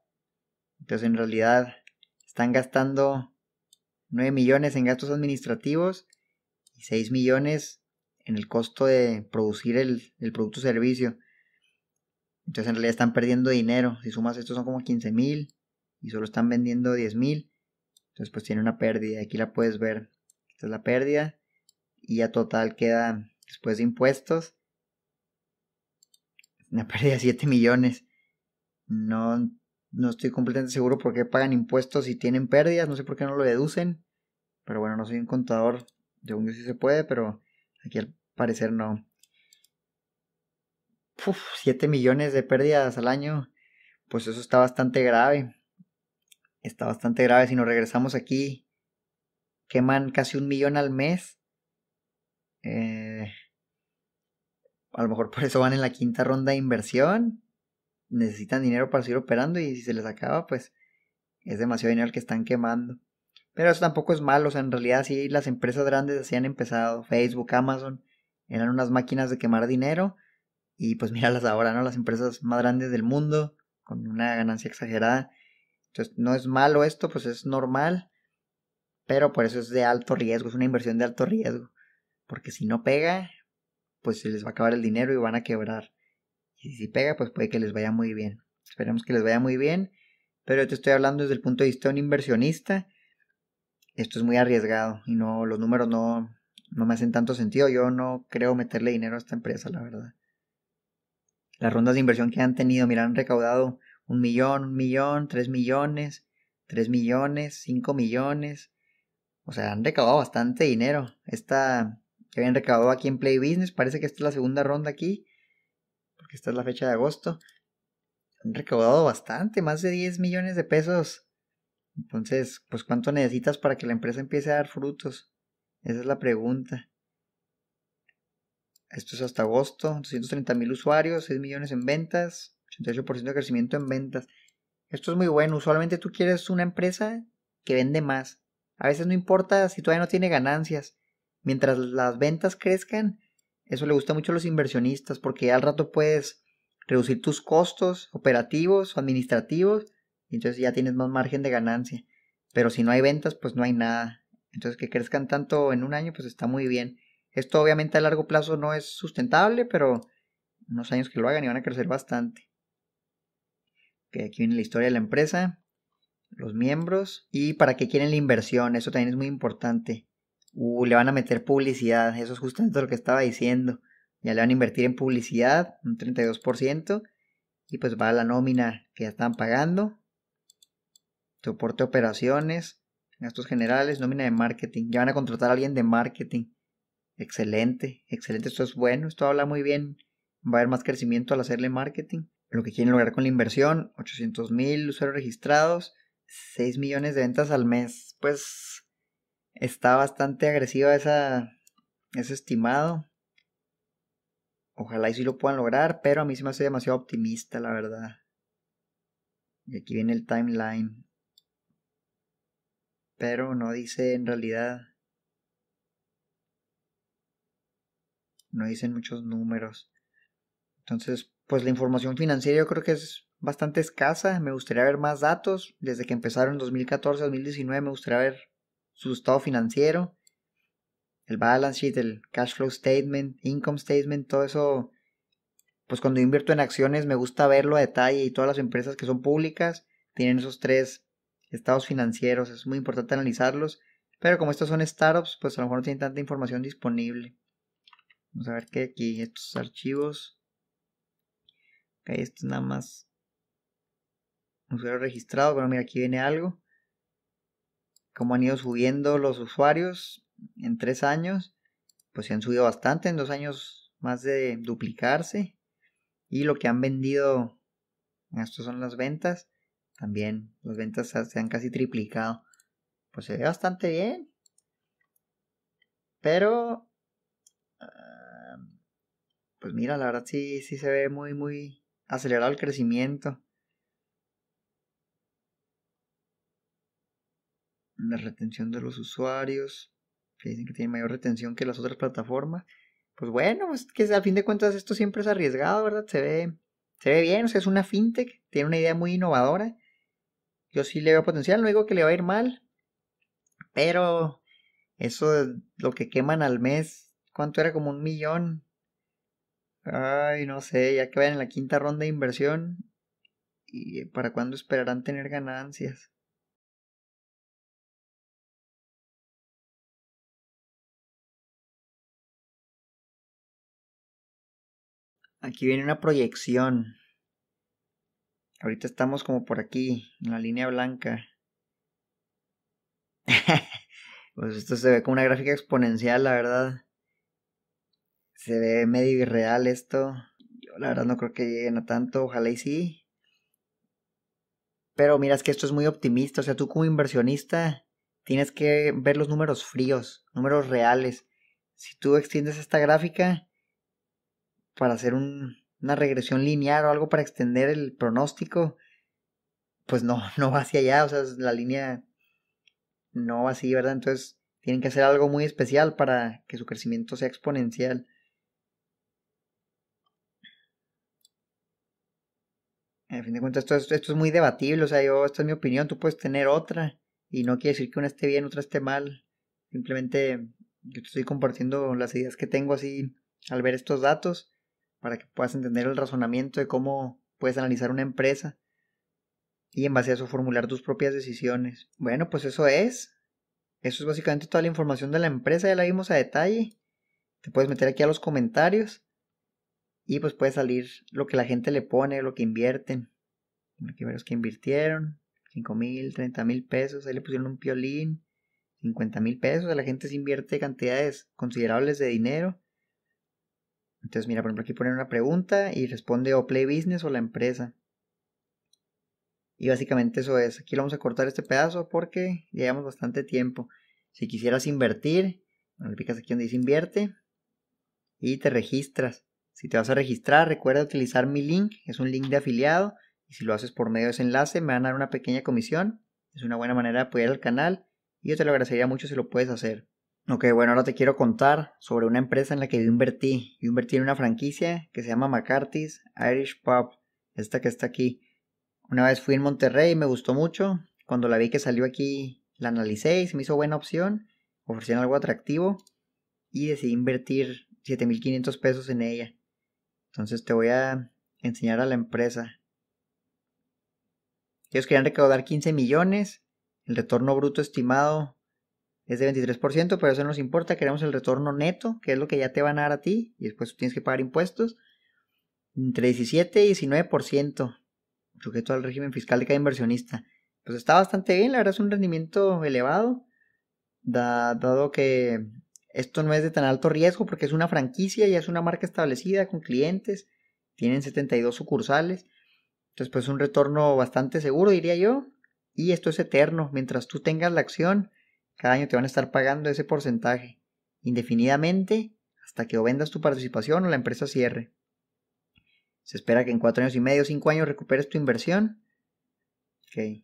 S1: Entonces en realidad están gastando 9 millones en gastos administrativos y 6 millones en el costo de producir el, producto o servicio. Entonces en realidad están perdiendo dinero. Si sumas esto son como 15 mil y solo están vendiendo 10 mil. Entonces pues tiene una pérdida. Aquí la puedes ver. Esta es la pérdida. Y a total queda después de impuestos. Una <laughs> pérdida de 7 millones. No, no estoy completamente seguro por qué pagan impuestos y tienen pérdidas. No sé por qué no lo deducen. Pero bueno, no soy un contador. Según yo sí se puede, pero aquí al parecer no. 7 millones de pérdidas al año, pues eso está bastante grave. Está bastante grave. Si nos regresamos aquí, queman casi un millón al mes. Eh, a lo mejor por eso van en la quinta ronda de inversión. Necesitan dinero para seguir operando y si se les acaba, pues es demasiado dinero el que están quemando. Pero eso tampoco es malo, o sea, en realidad sí las empresas grandes así han empezado, Facebook, Amazon, eran unas máquinas de quemar dinero y pues <laughs> míralas ahora, ¿no? Las empresas más grandes del mundo, con una ganancia exagerada. Entonces, no es malo esto, pues es normal. Pero por eso es de alto riesgo, es una inversión de alto riesgo. Porque si no pega, pues se les va a acabar el dinero y van a quebrar. Y si pega, pues puede que les vaya muy bien. Esperemos que les vaya muy bien. Pero yo te estoy hablando desde el punto de vista de un inversionista. Esto es muy arriesgado y no, los números no, no me hacen tanto sentido. Yo no creo meterle dinero a esta empresa, la verdad las rondas de inversión que han tenido, mira, han recaudado un millón, un millón, tres millones, tres millones, cinco millones. O sea, han recaudado bastante dinero. Esta que habían recaudado aquí en Play Business, parece que esta es la segunda ronda aquí, esta es la fecha de agosto. Han recaudado bastante, más de 10 millones de pesos. Entonces, pues ¿cuánto necesitas para que la empresa empiece a dar frutos? Esa es la pregunta. Esto es hasta agosto, 230 mil usuarios, 6 millones en ventas, 88% de crecimiento en ventas. Esto es muy bueno. Usualmente tú quieres una empresa que vende más. A veces no importa si todavía no tiene ganancias. Mientras las ventas crezcan, eso le gusta mucho a los inversionistas porque al rato puedes reducir tus costos operativos o administrativos y entonces ya tienes más margen de ganancia. Pero si no hay ventas, pues no hay nada. Entonces que crezcan tanto en un año, pues está muy bien. Esto obviamente a largo plazo no es sustentable, pero unos años que lo hagan y van a crecer bastante. aquí viene la historia de la empresa, los miembros y para qué quieren la inversión. Eso también es muy importante. Uh, le van a meter publicidad, eso es justamente lo que estaba diciendo. Ya le van a invertir en publicidad, un 32%, y pues va la nómina que ya están pagando. Soporte operaciones, gastos generales, nómina de marketing. Ya van a contratar a alguien de marketing. Excelente, excelente, esto es bueno, esto habla muy bien. Va a haber más crecimiento al hacerle marketing. Lo que quieren lograr con la inversión, 800 mil usuarios registrados, 6 millones de ventas al mes. Pues está bastante agresiva esa, ese estimado. Ojalá y sí lo puedan lograr, pero a mí se me hace demasiado optimista, la verdad. Y aquí viene el timeline. Pero no dice en realidad no dicen muchos números. Entonces, pues la información financiera yo creo que es bastante escasa. Me gustaría ver más datos. Desde que empezaron en 2014 2019 me gustaría ver su estado financiero, el balance sheet, el cash flow statement, income statement, todo eso. Pues cuando invierto en acciones me gusta verlo a detalle y todas las empresas que son públicas tienen esos tres estados financieros. Es muy importante analizarlos. Pero como estos son startups, pues a lo mejor no tienen tanta información disponible. Vamos a ver qué aquí, estos archivos. Ok, esto es nada más usuario registrado. Bueno, mira, aquí viene algo. Cómo han ido subiendo los usuarios en tres años. Pues se han subido bastante, en dos años más de duplicarse. Y lo que han vendido, estas son las ventas. También las ventas se han casi triplicado. Pues se ve bastante bien. Pero pues mira, la verdad sí, sí se ve muy, muy acelerado el crecimiento. La retención de los usuarios, que dicen que tiene mayor retención que las otras plataformas. Pues bueno, pues que al fin de cuentas esto siempre es arriesgado, ¿verdad? Se ve, se ve bien, o sea, es una fintech, tiene una idea muy innovadora. Yo sí le veo potencial, no digo que le va a ir mal, pero eso es lo que queman al mes, ¿cuánto era? Como un millón. Ay, no sé, ya que vayan en la quinta ronda de inversión. ¿Y para cuándo esperarán tener ganancias? Aquí viene una proyección. Ahorita estamos como por aquí, en la línea blanca. <laughs> pues esto se ve como una gráfica exponencial, la verdad. Se ve medio irreal esto. Yo la verdad no creo que lleguen a tanto, ojalá y sí. Pero mira, es que esto es muy optimista. O sea, tú como inversionista tienes que ver los números fríos, números reales. Si tú extiendes esta gráfica para hacer una regresión lineal o algo para extender el pronóstico, pues no, <laughs> no va hacia allá. O sea, la línea no va así, ¿verdad? Entonces tienen que hacer algo muy especial para que su crecimiento sea exponencial. A fin de cuentas, esto es, muy debatible, o sea, yo, esta es mi opinión, tú puedes tener otra, y no quiere decir que una esté bien, otra esté mal. Simplemente yo te estoy compartiendo las ideas que tengo así al ver estos datos, para que puedas entender el razonamiento de cómo puedes analizar una empresa y en base a eso formular tus propias decisiones. Bueno, pues eso es. Eso es básicamente toda la información de la empresa, ya la vimos a detalle. Te puedes meter aquí a los comentarios y pues puede salir lo que la gente le pone, lo que invierten. Aquí ver que invirtieron. 5 mil, 30 mil pesos. Ahí le pusieron un piolín. 50 mil pesos. La gente se invierte cantidades considerables de dinero. Entonces, mira, por ejemplo, aquí ponen una pregunta y responde o Play Business o la empresa. Y básicamente eso es. Aquí vamos a cortar este pedazo porque llevamos bastante tiempo. Si quisieras invertir, le picas aquí donde dice invierte y te registras. Si te vas a registrar, recuerda utilizar mi link, es un link de afiliado y si lo haces por medio de ese enlace me van a dar una pequeña comisión. Es una buena manera de apoyar al canal y yo te lo agradecería mucho si lo puedes hacer. Ok, bueno, ahora te quiero contar sobre una empresa en la que yo invertí. Yo invertí en una franquicia que se llama McCarthy's Irish Pub, esta que está aquí. Una vez fui en Monterrey y me gustó mucho. Cuando la vi que salió aquí, la analicé y se me hizo buena opción. Ofrecían algo atractivo y decidí invertir 7.500 pesos en ella. Entonces te voy a enseñar a la empresa. Ellos querían recaudar 15 millones. El retorno bruto estimado es de 23%, pero eso no nos importa. Queremos el retorno neto, que es lo que ya te van a dar a ti. Y después tienes que pagar impuestos. Entre 17 y 19%. Sujeto al régimen fiscal de cada inversionista. Pues está bastante bien, la verdad es un rendimiento elevado. dado que esto no es de tan alto riesgo porque es una franquicia, y es una marca establecida con clientes, tienen 72 sucursales, entonces pues un retorno bastante seguro diría yo, y esto es eterno, mientras tú tengas la acción, cada año te van a estar pagando ese porcentaje, indefinidamente, hasta que o vendas tu participación o la empresa cierre. Se espera que en cuatro años y medio, cinco años recuperes tu inversión. Ok.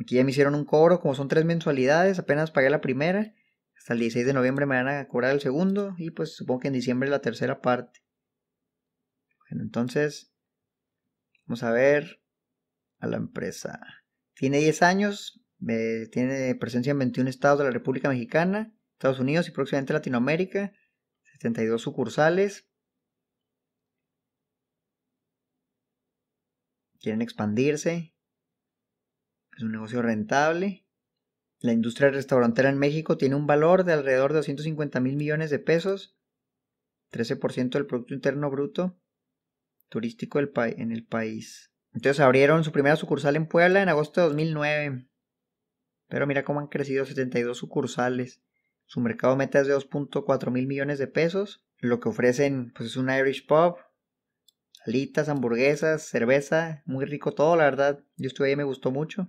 S1: Aquí ya me hicieron un cobro, como son tres mensualidades, apenas pagué la primera hasta el 16 de noviembre me van a cobrar el segundo y pues supongo que en diciembre la tercera parte. Bueno, entonces vamos a ver a la empresa. Tiene 10 años, tiene presencia en 21 estados de la República Mexicana, Estados Unidos y próximamente Latinoamérica, 72 sucursales. Quieren expandirse. Es un negocio rentable. La industria restaurantera en México tiene un valor de alrededor de 250 mil millones de pesos, 13% del Producto Interno Bruto turístico en el país. Entonces abrieron su primera sucursal en Puebla en agosto de 2009. Pero mira cómo han crecido 72 sucursales. Su mercado meta es de 2.4 mil millones de pesos. Lo que ofrecen pues es un Irish Pub, alitas, hamburguesas, cerveza, muy rico todo, la verdad. Yo estuve ahí y me gustó mucho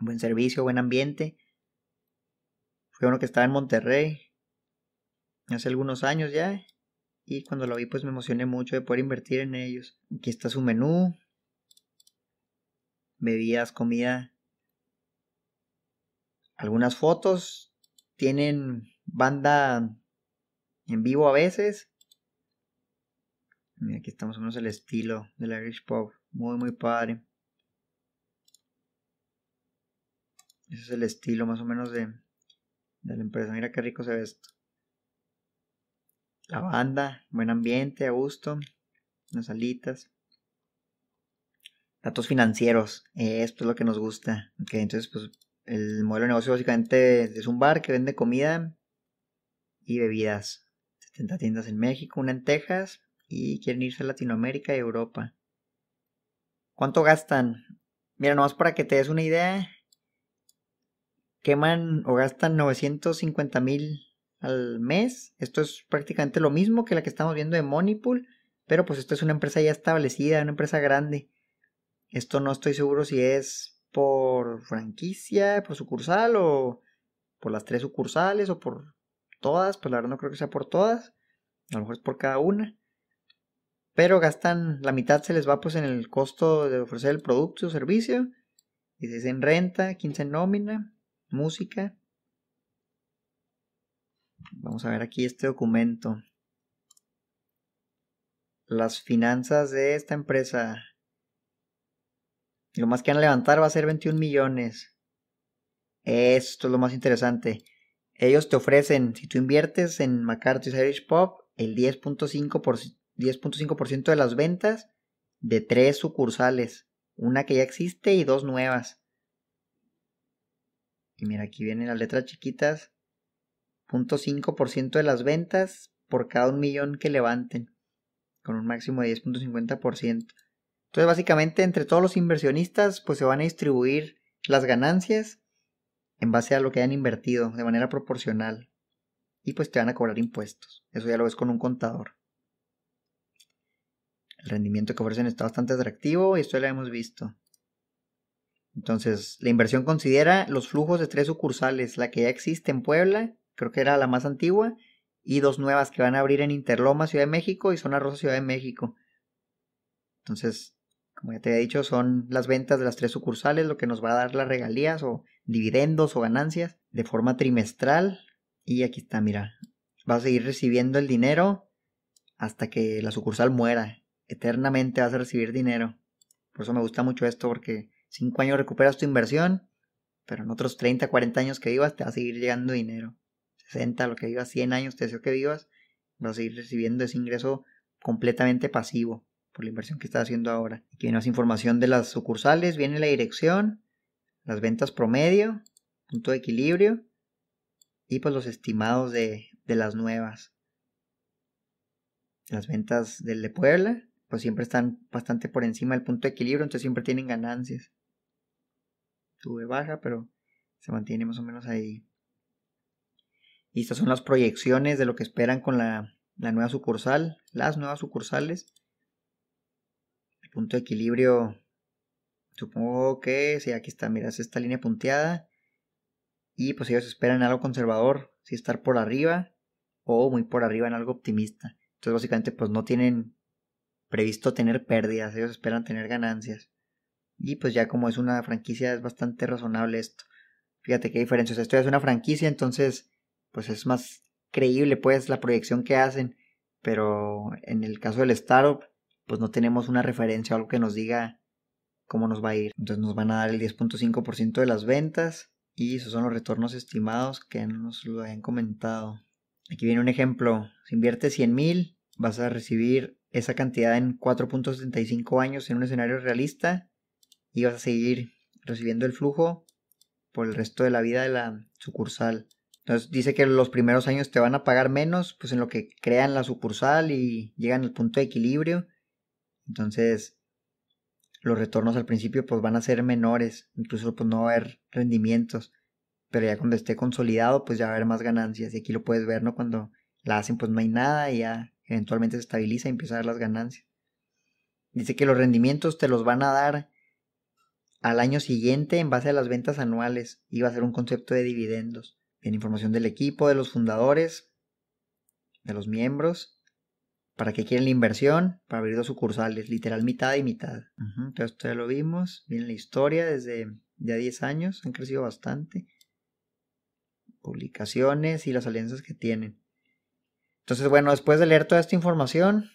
S1: buen servicio, buen ambiente. Fue uno que estaba en Monterrey hace algunos años ya. y cuando lo vi pues me emocioné mucho de poder invertir en ellos. Aquí está su menú, bebidas, comida, algunas fotos, tienen banda en vivo a veces. Mira, aquí estamos menos el estilo del Irish Pop, muy muy padre. Ese es el estilo más o menos de, de la empresa. Mira qué rico se ve esto. La banda, buen ambiente, a gusto. Las alitas. Datos financieros. Esto es lo que nos gusta. Ok, entonces pues el modelo de negocio básicamente es un bar que vende comida y bebidas. 70 tiendas en México, una en Texas y quieren irse a Latinoamérica y Europa. ¿Cuánto gastan? Mira, nomás para que te des una idea, queman o gastan 950 mil al mes. Esto es prácticamente lo mismo que la que estamos viendo de Moneypool, pero pues esto es una empresa ya establecida, una empresa grande. Esto no estoy seguro si es por franquicia, por sucursal o por las tres sucursales o por todas, pues la verdad no creo que sea por todas, a lo mejor es por cada una. Pero gastan, la mitad se les va pues en el costo de ofrecer el producto o servicio, y se en renta, 15 en nómina, música. Vamos a ver aquí este documento. Las finanzas de esta empresa. Lo más que van a levantar va a ser 21 millones. Esto es lo más interesante. Ellos te ofrecen, si tú inviertes en McCarthy's Irish Pop, el 10.5% 10.5% de las ventas de tres sucursales. Una que ya existe y dos nuevas. Y mira, aquí vienen las letras chiquitas. 0.5% de las ventas por cada un millón que levanten. Con un máximo de 10.50%. Entonces básicamente entre todos los inversionistas pues se van a distribuir las ganancias en base a lo que hayan invertido de manera proporcional. Y pues te van a cobrar impuestos. Eso ya lo ves con un contador. El rendimiento que ofrecen está bastante atractivo y esto ya lo hemos visto. Entonces, la inversión considera los flujos de tres sucursales, la que ya existe en Puebla, creo que era la más antigua, y dos nuevas que van a abrir en Interloma, Ciudad de México, y Zona Rosa, Ciudad de México. Entonces, como ya te he dicho, son las ventas de las tres sucursales lo que nos va a dar las regalías o dividendos o ganancias de forma trimestral. Y aquí está, mira, vas a seguir recibiendo el dinero hasta que la sucursal muera. Eternamente vas a recibir dinero. Por eso me gusta mucho esto porque 5 años recuperas tu inversión, pero en otros 30, 40 años que vivas te va a seguir llegando dinero. 60, lo que vivas, 100 años te deseo que vivas, vas a seguir recibiendo ese ingreso completamente pasivo por la inversión que estás haciendo ahora. Aquí viene más información de las sucursales, viene la dirección, las ventas promedio, punto de equilibrio y pues los estimados de, las nuevas. Las ventas del de Puebla, pues siempre están bastante por encima del punto de equilibrio, entonces siempre tienen ganancias sube baja, pero se mantiene más o menos ahí. Y estas son las proyecciones de lo que esperan con la, nueva sucursal, las nuevas sucursales. Punto de equilibrio, supongo que, sí, aquí está, miras esta línea punteada. Y pues ellos esperan algo conservador, si estar por arriba o muy por arriba en algo optimista. Entonces básicamente pues no tienen previsto tener pérdidas, ellos esperan tener ganancias. Y pues ya como es una franquicia es bastante razonable esto. Fíjate qué diferencia. esto es una franquicia, entonces pues es más creíble pues la proyección que hacen. Pero en el caso del startup, pues no tenemos una referencia o algo que nos diga cómo nos va a ir. Entonces nos van a dar el 10.5% de las ventas y esos son los retornos estimados que nos lo han comentado. Aquí viene un ejemplo. Si inviertes 100 mil, vas a recibir esa cantidad en 4.75 años en un escenario realista y vas a seguir recibiendo el flujo por el resto de la vida de la sucursal. Entonces dice que los primeros años te van a pagar menos, pues en lo que crean la sucursal y llegan al punto de equilibrio. Entonces los retornos al principio pues van a ser menores, incluso pues no va a haber rendimientos, pero ya cuando esté consolidado pues ya va a haber más ganancias y aquí lo puedes ver, ¿no? Cuando la hacen pues no hay nada y ya eventualmente se estabiliza y empieza a dar las ganancias. Dice que los rendimientos te los van a dar al año siguiente en base a las ventas anuales. Iba a ser un concepto de dividendos. En información del equipo, de los fundadores, de los miembros. ¿Para qué quieren la inversión? Para abrir dos sucursales, literal mitad y mitad. entonces esto ya lo vimos. Miren la historia desde ya 10 años, han crecido bastante. Publicaciones y las alianzas que tienen. Entonces, bueno, después de leer toda esta información,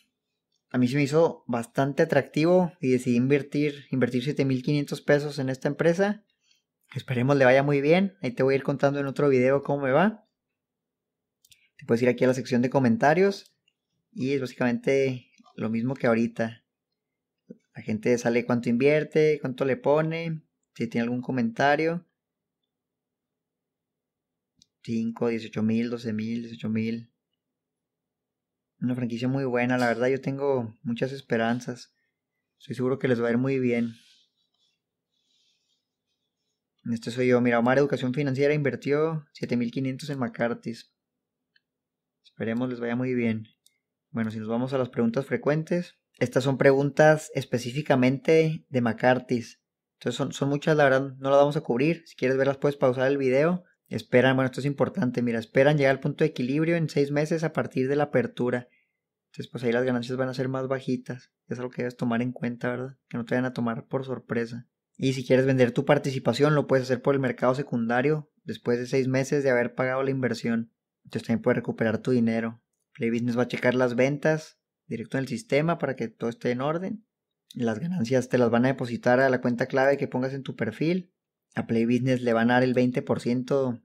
S1: a mí se me hizo bastante atractivo y decidí invertir, invertir 7.500 pesos en esta empresa. Esperemos le vaya muy bien. Ahí te voy a ir contando en otro video cómo me va. Te puedes ir aquí a la sección de comentarios y es básicamente lo mismo que ahorita. La gente sale cuánto invierte, cuánto le pone, si tiene algún comentario. 5, 18 mil, 12 mil, 18 mil. Una franquicia muy buena, la verdad yo tengo muchas esperanzas. Estoy seguro que les va a ir muy bien. Este soy yo. Mira, Omar Educación Financiera invirtió 7500 en McCarthy's. Esperemos les vaya muy bien. Bueno, si nos vamos a las preguntas frecuentes, estas son preguntas específicamente de McCarthy's. Entonces son, son muchas, la verdad, no las vamos a cubrir. Si quieres verlas, puedes pausar el video. Esperan, bueno, esto es importante, mira, esperan llegar al punto de equilibrio en seis meses a partir de la apertura. Entonces, pues ahí las ganancias van a ser más bajitas. Es algo que debes tomar en cuenta, ¿verdad? Que no te vayan a tomar por sorpresa. Y si quieres vender tu participación, lo puedes hacer por el mercado secundario después de seis meses de haber pagado la inversión. Entonces también puedes recuperar tu dinero. Play Business va a checar las ventas directo en el sistema para que todo esté en orden. Las ganancias te las van a depositar a la cuenta clave que pongas en tu perfil. A Play Business le van a dar el 20%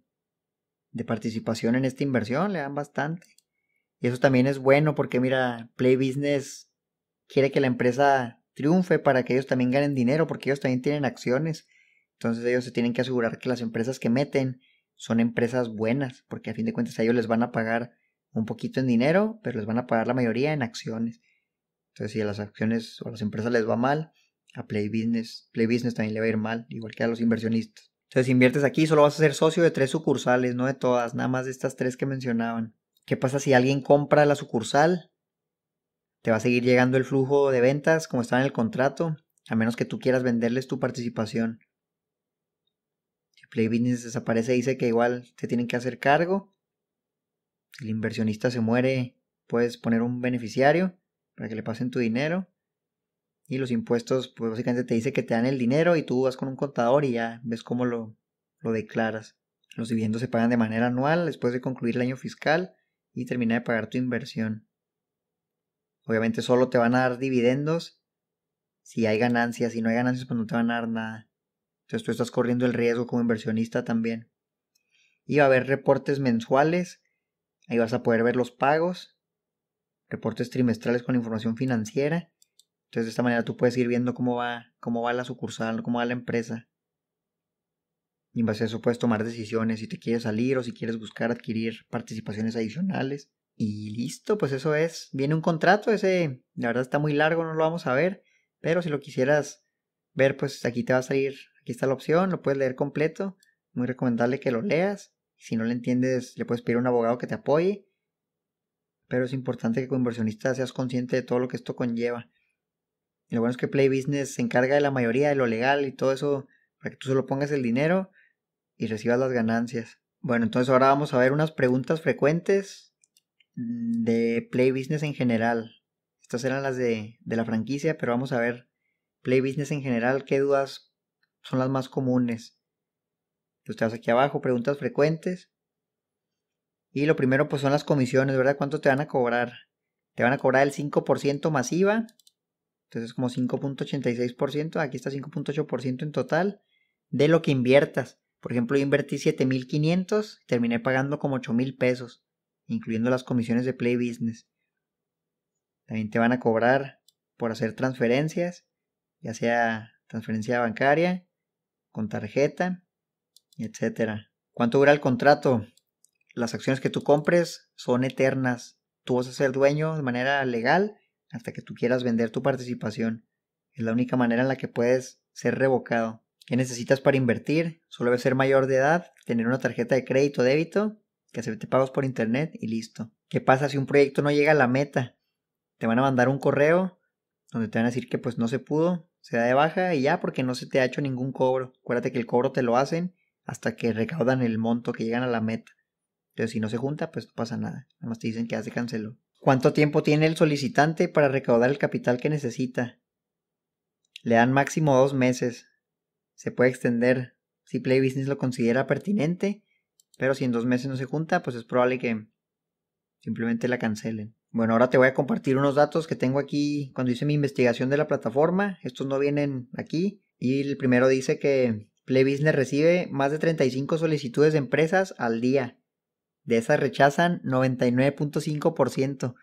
S1: de participación en esta inversión, le dan bastante. Y eso también es bueno porque mira, Play Business quiere que la empresa triunfe para que ellos también ganen dinero porque ellos también tienen acciones. Entonces ellos se tienen que asegurar que las empresas que meten son empresas buenas porque a fin de cuentas a ellos les van a pagar un poquito en dinero, pero les van a pagar la mayoría en acciones. Entonces si a las acciones o a las empresas les va mal, a Play Business, Play Business también le va a ir mal, igual que a los inversionistas. Entonces si inviertes aquí solo vas a ser socio de tres sucursales, no de todas, nada más de estas tres que mencionaban. ¿Qué pasa si alguien compra la sucursal? Te va a seguir llegando el flujo de ventas como está en el contrato, a menos que tú quieras venderles tu participación. Si Play Business desaparece, dice que igual te tienen que hacer cargo. El inversionista se muere, puedes poner un beneficiario para que le pasen tu dinero. Y los impuestos, pues básicamente te dice que te dan el dinero y tú vas con un contador y ya ves cómo lo, lo declaras. Los dividendos se pagan de manera anual después de concluir el año fiscal y termina de pagar tu inversión. Obviamente solo te van a dar dividendos si hay ganancias, si no hay ganancias pues no te van a dar nada. Entonces tú estás corriendo el riesgo como inversionista también. Y va a haber reportes mensuales, ahí vas a poder ver los pagos, reportes trimestrales con información financiera. Entonces de esta manera tú puedes ir viendo cómo va, cómo va la sucursal, cómo va la empresa. Y en base a eso puedes tomar decisiones si te quieres salir o si quieres buscar adquirir participaciones adicionales. Y listo, pues eso es. Viene un contrato, ese la verdad está muy largo, no lo vamos a ver. Pero si lo quisieras ver, pues aquí te va a salir, aquí está la opción, lo puedes leer completo. Muy recomendable que lo leas. Si no le entiendes, le puedes pedir a un abogado que te apoye. Pero es importante que como inversionista seas consciente de todo lo que esto conlleva. Y lo bueno es que Play Business se encarga de la mayoría de lo legal y todo eso para que tú solo pongas el dinero y recibas las ganancias. Bueno, entonces ahora vamos a ver unas preguntas frecuentes de Play Business en general. Estas eran las de, de la franquicia, pero vamos a ver Play Business en general, qué dudas son las más comunes. Tú estás aquí abajo, preguntas frecuentes. Y lo primero pues son las comisiones, ¿verdad? ¿Cuánto te van a cobrar? Te van a cobrar el 5% masiva. Entonces como 5.86%, aquí está 5.8% en total de lo que inviertas. Por ejemplo, yo invertí 7500, terminé pagando como 8000 pesos, incluyendo las comisiones de Play Business. También te van a cobrar por hacer transferencias, ya sea transferencia bancaria, con tarjeta, etcétera. ¿Cuánto dura el contrato? Las acciones que tú compres son eternas. Tú vas a ser dueño de manera legal hasta que tú quieras vender tu participación. Es la única manera en la que puedes ser revocado. ¿Qué necesitas para invertir? Solo debe ser mayor de edad, tener una tarjeta de crédito o débito, que acepte pagos por internet y listo. ¿Qué pasa si un proyecto no llega a la meta? Te van a mandar un correo donde te van a decir que pues no se pudo, se da de baja y ya porque no se te ha hecho ningún cobro. Acuérdate que el cobro te lo hacen hasta que recaudan el monto que llegan a la meta. Entonces si no se junta pues no pasa nada. Nada más te dicen que ya se canceló. ¿Cuánto tiempo tiene el solicitante para recaudar el capital que necesita? Le dan máximo dos meses. Se puede extender si Play Business lo considera pertinente, pero si en dos meses no se junta, pues es probable que simplemente la cancelen. Bueno, ahora te voy a compartir unos datos que tengo aquí cuando hice mi investigación de la plataforma. Estos no vienen aquí. Y el primero dice que Play Business recibe más de 35 solicitudes de empresas al día. De esas rechazan 99.5%.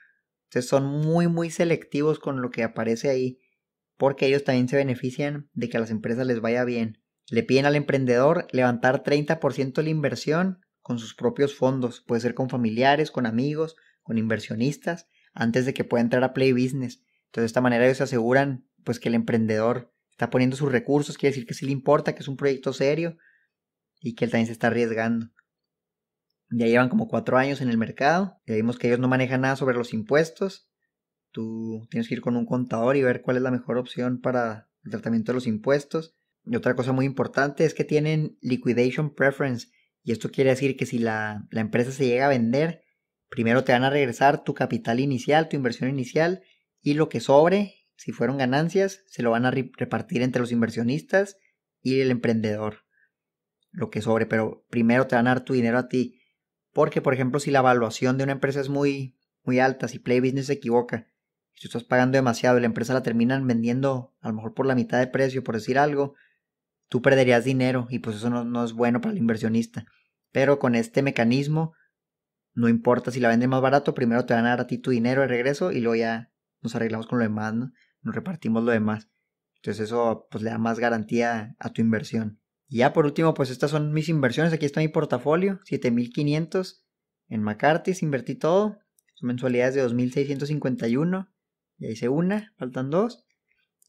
S1: Entonces son muy muy selectivos con lo que aparece ahí. Porque ellos también se benefician de que a las empresas les vaya bien. Le piden al emprendedor levantar 30% de la inversión con sus propios fondos. Puede ser con familiares, con amigos, con inversionistas, antes de que pueda entrar a Play Business. Entonces de esta manera ellos se aseguran pues que el emprendedor está poniendo sus recursos, quiere decir que sí le importa, que es un proyecto serio y que él también se está arriesgando. Ya llevan como cuatro años en el mercado, ya vimos que ellos no manejan nada sobre los impuestos. Tú tienes que ir con un contador y ver cuál es la mejor opción para el tratamiento de los impuestos. Y otra cosa muy importante es que tienen liquidation preference. Y esto quiere decir que si la, la empresa se llega a vender, primero te van a regresar tu capital inicial, tu inversión inicial, y lo que sobre si fueron ganancias, se lo van a repartir entre los inversionistas y el emprendedor. Lo que sobre, pero primero te van a dar tu dinero a ti. Porque, por ejemplo, si la evaluación de una empresa es muy, muy alta, si Play Business se equivoca, si tú estás pagando demasiado y la empresa la terminan vendiendo a lo mejor por la mitad de precio, por decir algo, tú perderías dinero y pues eso no, no es bueno para el inversionista. Pero con este mecanismo, no importa si la venden más barato, primero te van a dar a ti tu dinero de regreso y luego ya nos arreglamos con lo demás, ¿no? Nos repartimos lo demás. Entonces eso pues le da más garantía a tu inversión. Y ya por último, pues estas son mis inversiones. Aquí está mi portafolio, 7500 en McCarthy's, invertí todo. Mensualidades de 2651. Ya hice una, faltan dos.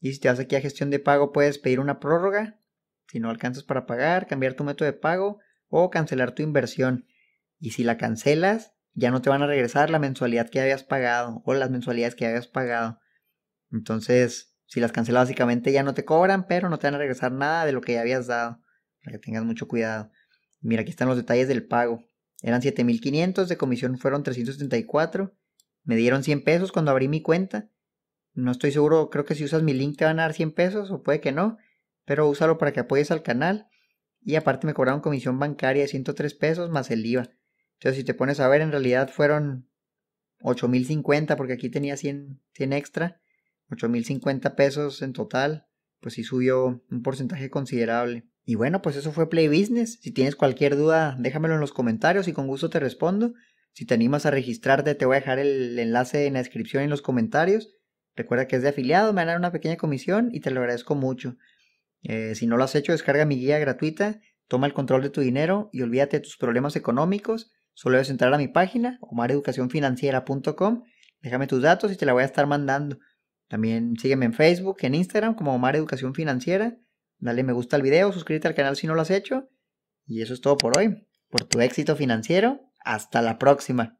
S1: Y si te vas aquí a gestión de pago, puedes pedir una prórroga. Si no alcanzas para pagar, cambiar tu método de pago o cancelar tu inversión. Y si la cancelas, ya no te van a regresar la mensualidad que habías pagado o las mensualidades que habías pagado. Entonces, si las cancelas básicamente ya no te cobran, pero no te van a regresar nada de lo que ya habías dado. Para que tengas mucho cuidado. Mira, aquí están los detalles del pago. Eran 7500, de comisión fueron 374. Me dieron 100 pesos cuando abrí mi cuenta. No estoy seguro, creo que si usas mi link te van a dar 100 pesos o puede que no, pero úsalo para que apoyes al canal. Y aparte me cobraron comisión bancaria de 103 pesos más el IVA. Entonces si te pones a ver, en realidad fueron 8050 porque aquí tenía 100, 100 extra. 8.050 pesos en total, pues sí subió un porcentaje considerable. Y bueno, pues eso fue Play Business. Si tienes cualquier duda, déjamelo en los comentarios y con gusto te respondo. Si te animas a registrarte, te voy a dejar el enlace en la descripción y en los comentarios. Recuerda que es de afiliado, me van a dar una pequeña comisión y te lo agradezco mucho. Eh, si no lo has hecho, descarga mi guía gratuita, toma el control de tu dinero y olvídate de tus problemas económicos. Solo debes entrar a mi página, omareducacionfinanciera.com, déjame tus datos y te la voy a estar mandando. También sígueme en Facebook, en Instagram como Omar Educación Financiera. Dale me gusta al video, suscríbete al canal si no lo has hecho. Y eso es todo por hoy. Por tu éxito financiero. Hasta la próxima.